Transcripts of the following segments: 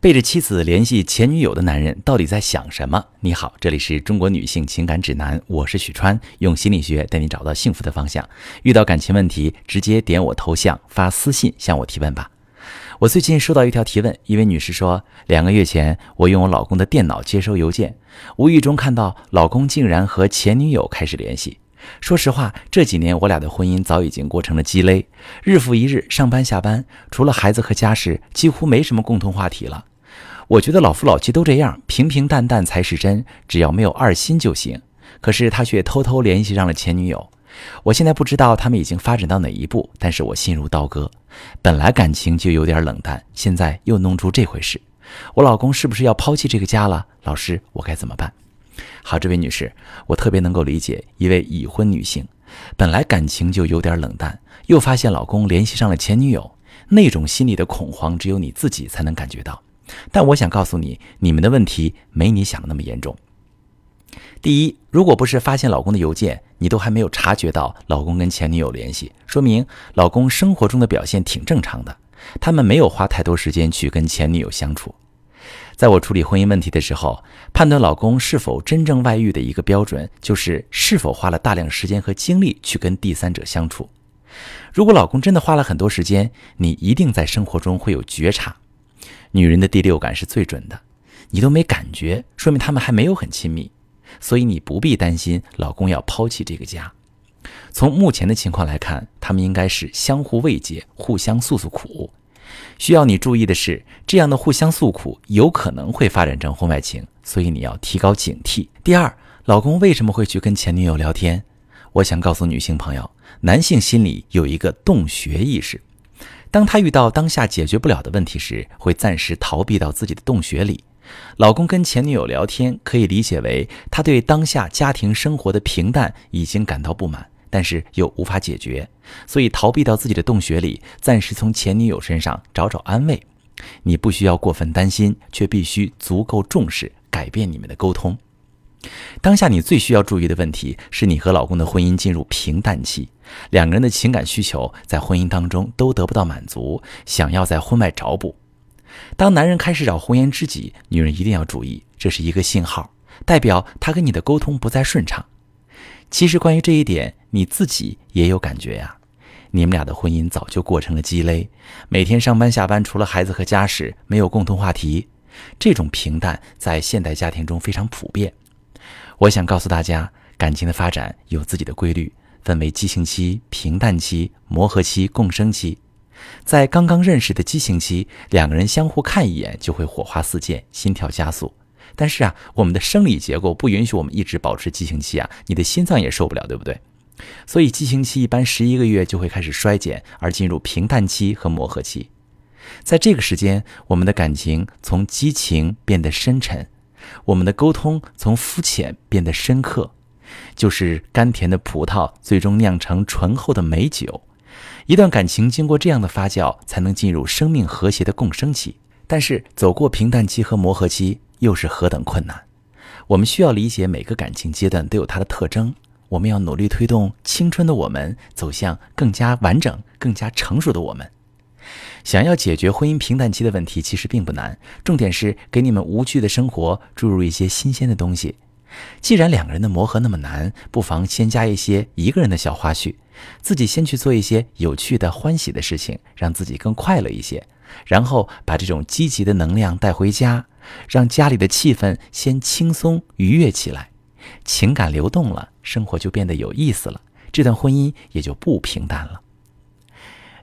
背着妻子联系前女友的男人到底在想什么？你好，这里是中国女性情感指南，我是许川，用心理学带你找到幸福的方向。遇到感情问题，直接点我头像发私信向我提问吧。我最近收到一条提问，一位女士说，两个月前我用我老公的电脑接收邮件，无意中看到老公竟然和前女友开始联系。说实话，这几年我俩的婚姻早已经过成了鸡肋，日复一日上班下班，除了孩子和家事，几乎没什么共同话题了。我觉得老夫老妻都这样，平平淡淡才是真，只要没有二心就行。可是他却偷偷联系上了前女友，我现在不知道他们已经发展到哪一步，但是我心如刀割。本来感情就有点冷淡，现在又弄出这回事，我老公是不是要抛弃这个家了？老师，我该怎么办？好，这位女士，我特别能够理解一位已婚女性，本来感情就有点冷淡，又发现老公联系上了前女友，那种心里的恐慌，只有你自己才能感觉到。但我想告诉你，你们的问题没你想的那么严重。第一，如果不是发现老公的邮件，你都还没有察觉到老公跟前女友联系，说明老公生活中的表现挺正常的，他们没有花太多时间去跟前女友相处。在我处理婚姻问题的时候，判断老公是否真正外遇的一个标准，就是是否花了大量时间和精力去跟第三者相处。如果老公真的花了很多时间，你一定在生活中会有觉察。女人的第六感是最准的，你都没感觉，说明他们还没有很亲密，所以你不必担心老公要抛弃这个家。从目前的情况来看，他们应该是相互慰藉，互相诉诉苦。需要你注意的是，这样的互相诉苦有可能会发展成婚外情，所以你要提高警惕。第二，老公为什么会去跟前女友聊天？我想告诉女性朋友，男性心里有一个洞穴意识。当他遇到当下解决不了的问题时，会暂时逃避到自己的洞穴里。老公跟前女友聊天，可以理解为他对当下家庭生活的平淡已经感到不满，但是又无法解决，所以逃避到自己的洞穴里，暂时从前女友身上找找安慰。你不需要过分担心，却必须足够重视，改变你们的沟通。当下你最需要注意的问题是你和老公的婚姻进入平淡期，两个人的情感需求在婚姻当中都得不到满足，想要在婚外找补。当男人开始找红颜知己，女人一定要注意，这是一个信号，代表他跟你的沟通不再顺畅。其实关于这一点，你自己也有感觉呀。你们俩的婚姻早就过成了鸡肋，每天上班下班，除了孩子和家事，没有共同话题，这种平淡在现代家庭中非常普遍。我想告诉大家，感情的发展有自己的规律，分为激情期、平淡期、磨合期、共生期。在刚刚认识的激情期，两个人相互看一眼就会火花四溅，心跳加速。但是啊，我们的生理结构不允许我们一直保持激情期啊，你的心脏也受不了，对不对？所以激情期一般十一个月就会开始衰减，而进入平淡期和磨合期。在这个时间，我们的感情从激情变得深沉。我们的沟通从肤浅变得深刻，就是甘甜的葡萄最终酿成醇厚的美酒。一段感情经过这样的发酵，才能进入生命和谐的共生期。但是走过平淡期和磨合期，又是何等困难！我们需要理解每个感情阶段都有它的特征，我们要努力推动青春的我们走向更加完整、更加成熟的我们。想要解决婚姻平淡期的问题，其实并不难。重点是给你们无趣的生活注入一些新鲜的东西。既然两个人的磨合那么难，不妨先加一些一个人的小花絮，自己先去做一些有趣的、欢喜的事情，让自己更快乐一些。然后把这种积极的能量带回家，让家里的气氛先轻松愉悦起来。情感流动了，生活就变得有意思了，这段婚姻也就不平淡了。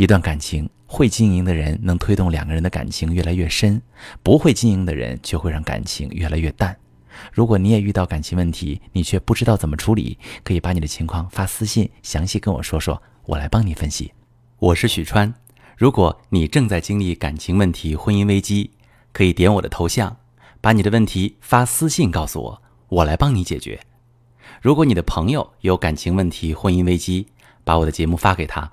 一段感情会经营的人能推动两个人的感情越来越深，不会经营的人却会让感情越来越淡。如果你也遇到感情问题，你却不知道怎么处理，可以把你的情况发私信，详细跟我说说，我来帮你分析。我是许川，如果你正在经历感情问题、婚姻危机，可以点我的头像，把你的问题发私信告诉我，我来帮你解决。如果你的朋友有感情问题、婚姻危机，把我的节目发给他，